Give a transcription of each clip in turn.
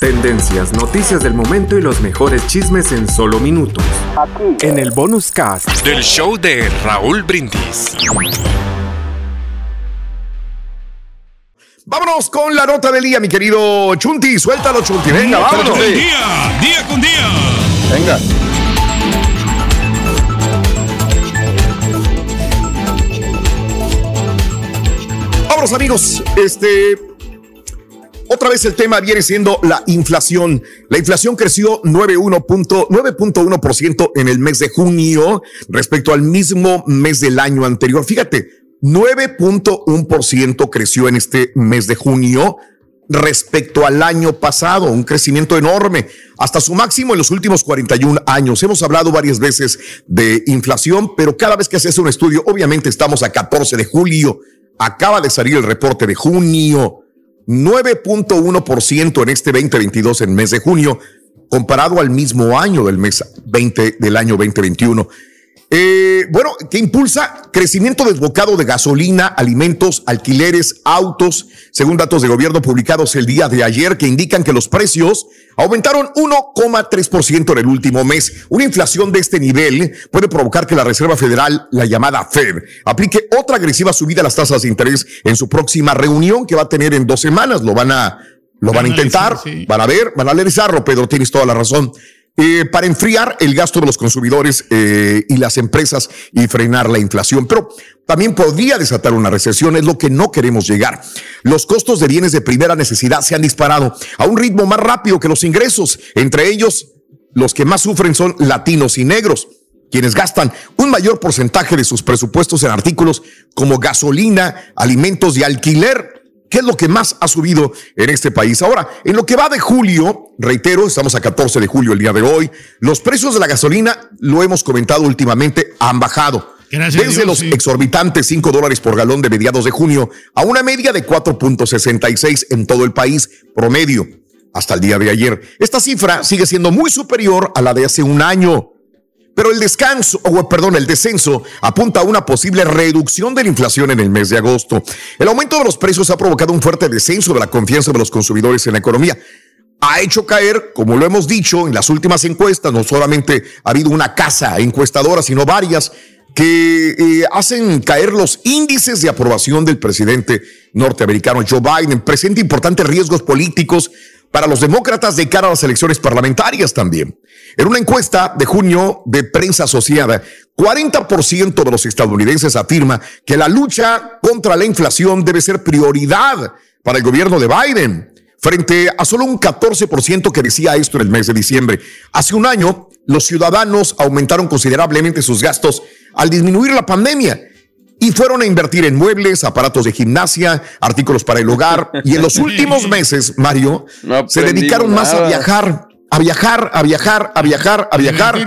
Tendencias, noticias del momento y los mejores chismes en solo minutos. Aquí. En el bonus cast del show de Raúl Brindis. Vámonos con la nota del día, mi querido Chunti. Suéltalo, Chunti. Venga, vámonos. Día, día con día. Venga. Vámonos, amigos. Este, otra vez el tema viene siendo la inflación. La inflación creció 9.1% en el mes de junio respecto al mismo mes del año anterior. Fíjate, 9.1% creció en este mes de junio respecto al año pasado, un crecimiento enorme, hasta su máximo en los últimos 41 años. Hemos hablado varias veces de inflación, pero cada vez que se un estudio, obviamente estamos a 14 de julio, acaba de salir el reporte de junio 9.1% en este 2022 en mes de junio, comparado al mismo año del mes 20 del año 2021. Eh, bueno, ¿qué impulsa crecimiento desbocado de gasolina, alimentos, alquileres, autos, según datos de gobierno publicados el día de ayer que indican que los precios aumentaron 1,3% en el último mes. Una inflación de este nivel puede provocar que la Reserva Federal, la llamada Fed, aplique otra agresiva subida a las tasas de interés en su próxima reunión que va a tener en dos semanas. Lo van a, lo van a intentar, van a ver, van a analizarlo, Pedro, tienes toda la razón. Eh, para enfriar el gasto de los consumidores eh, y las empresas y frenar la inflación. Pero también podría desatar una recesión, es lo que no queremos llegar. Los costos de bienes de primera necesidad se han disparado a un ritmo más rápido que los ingresos. Entre ellos, los que más sufren son latinos y negros quienes gastan un mayor porcentaje de sus presupuestos en artículos como gasolina, alimentos y alquiler. ¿Qué es lo que más ha subido en este país? Ahora, en lo que va de julio, reitero, estamos a 14 de julio el día de hoy, los precios de la gasolina, lo hemos comentado últimamente, han bajado. Desde los exorbitantes 5 dólares por galón de mediados de junio a una media de 4.66 en todo el país promedio hasta el día de ayer. Esta cifra sigue siendo muy superior a la de hace un año. Pero el descanso, o perdón, el descenso apunta a una posible reducción de la inflación en el mes de agosto. El aumento de los precios ha provocado un fuerte descenso de la confianza de los consumidores en la economía. Ha hecho caer, como lo hemos dicho en las últimas encuestas, no solamente ha habido una casa encuestadora, sino varias que eh, hacen caer los índices de aprobación del presidente norteamericano Joe Biden. Presenta importantes riesgos políticos para los demócratas de cara a las elecciones parlamentarias también. En una encuesta de junio de prensa asociada, 40% de los estadounidenses afirma que la lucha contra la inflación debe ser prioridad para el gobierno de Biden, frente a solo un 14% que decía esto en el mes de diciembre. Hace un año, los ciudadanos aumentaron considerablemente sus gastos al disminuir la pandemia y fueron a invertir en muebles, aparatos de gimnasia, artículos para el hogar. Y en los últimos meses, Mario, se dedicaron más a viajar, a viajar, a viajar, a viajar, a viajar,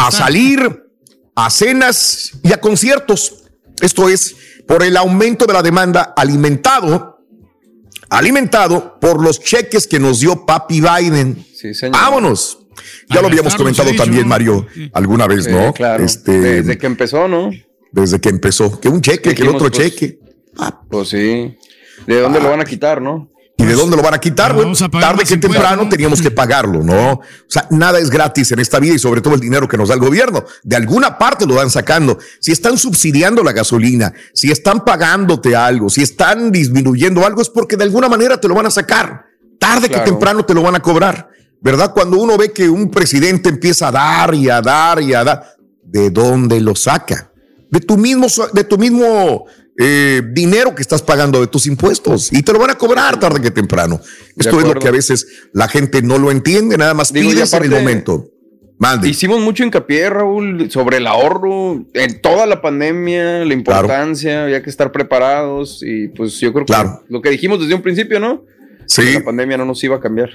a salir, a cenas y a conciertos. Esto es por el aumento de la demanda alimentado, alimentado por los cheques que nos dio Papi Biden. Sí, señor. Vámonos. Ya lo habíamos comentado también, Mario, alguna vez, ¿no? claro. Este, Desde que empezó, ¿no? Desde que empezó. Que un cheque, que el otro pues, cheque. Ah, pues sí. ¿De dónde lo van a quitar, no? ¿Y de dónde lo van a quitar? Bueno, tarde que temprano teníamos que pagarlo, ¿no? O sea, nada es gratis en esta vida y sobre todo el dinero que nos da el gobierno. De alguna parte lo van sacando. Si están subsidiando la gasolina, si están pagándote algo, si están disminuyendo algo, es porque de alguna manera te lo van a sacar. Tarde que temprano te lo van a cobrar. ¿Verdad? Cuando uno ve que un presidente empieza a dar y a dar y a dar, ¿de dónde lo saca? De tu mismo, de tu mismo eh, dinero que estás pagando de tus impuestos y te lo van a cobrar tarde que temprano. Esto es lo que a veces la gente no lo entiende, nada más pide en el momento. Mande. Hicimos mucho hincapié, Raúl, sobre el ahorro en toda la pandemia, la importancia, había que estar preparados y pues yo creo que Claro. lo que dijimos desde un principio, ¿no? Sí. Que La pandemia no nos iba a cambiar.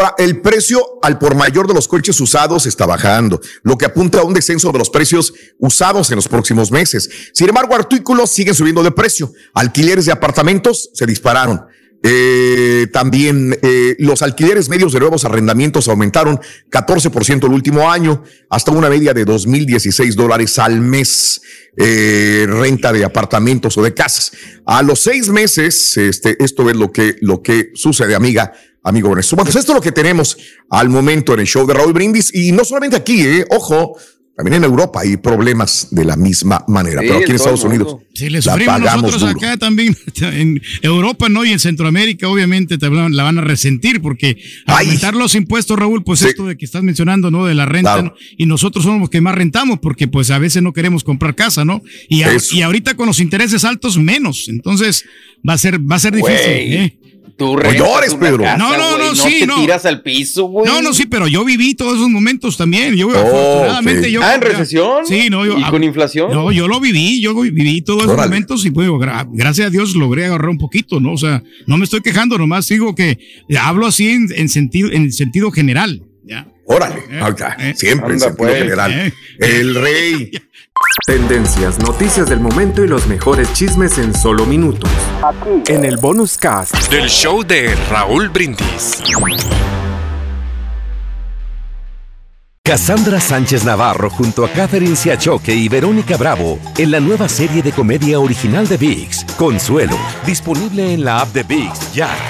Ahora, el precio al por mayor de los coches usados está bajando, lo que apunta a un descenso de los precios usados en los próximos meses. Sin embargo, artículos siguen subiendo de precio. Alquileres de apartamentos se dispararon. Eh, también eh, los alquileres medios de nuevos arrendamientos aumentaron 14% el último año, hasta una media de 2.016 dólares al mes. eh, renta de apartamentos o de casas. A los seis meses, este, esto es lo que, lo que sucede, amiga, amigo Ernesto. Bueno, pues esto es lo que tenemos al momento en el show de Raúl Brindis y no solamente aquí, eh, ojo, también en Europa hay problemas de la misma manera, Sí, pero aquí en Estados Unidos. Sí, le la sufrimos pagamos nosotros duro. acá también, en Europa, ¿no? Y en Centroamérica, obviamente, también la van a resentir porque al aumentar los impuestos, Raúl, pues Sí. esto de que estás mencionando, ¿no? De la renta, Claro. ¿no? y nosotros somos los que más rentamos porque pues a veces no queremos comprar casa, ¿no? Y, a- Eso. y ahorita con los intereses altos, menos. Entonces, va a ser, va a ser difícil. ¿eh? Tú No llores, Pedro. casa, No, no, no, sí, te no. tiras al piso, güey. No, no, sí, pero yo viví todos esos momentos también. Yo, Oh, afortunadamente, ok. yo. Ah, ¿en recesión? Sí, no, yo. ¿Y con inflación? No, yo lo viví, yo viví todos esos momentos y pues, gra- gracias a Dios logré agarrar un poquito, ¿no? O sea, no me estoy quejando, nomás digo que hablo así en, en sentido, en sentido general. ¿ya? Órale, Eh, acá, eh. siempre en sentido pues. general. Eh. El rey. Tendencias, noticias del momento y los mejores chismes en solo minutos. En el bonus cast. Del show de Raúl Brindis. Cassandra Sánchez Navarro junto a Catherine Siachoque y Verónica Bravo en la nueva serie de comedia original de VIX, Consuelo, disponible en la app de VIX ya.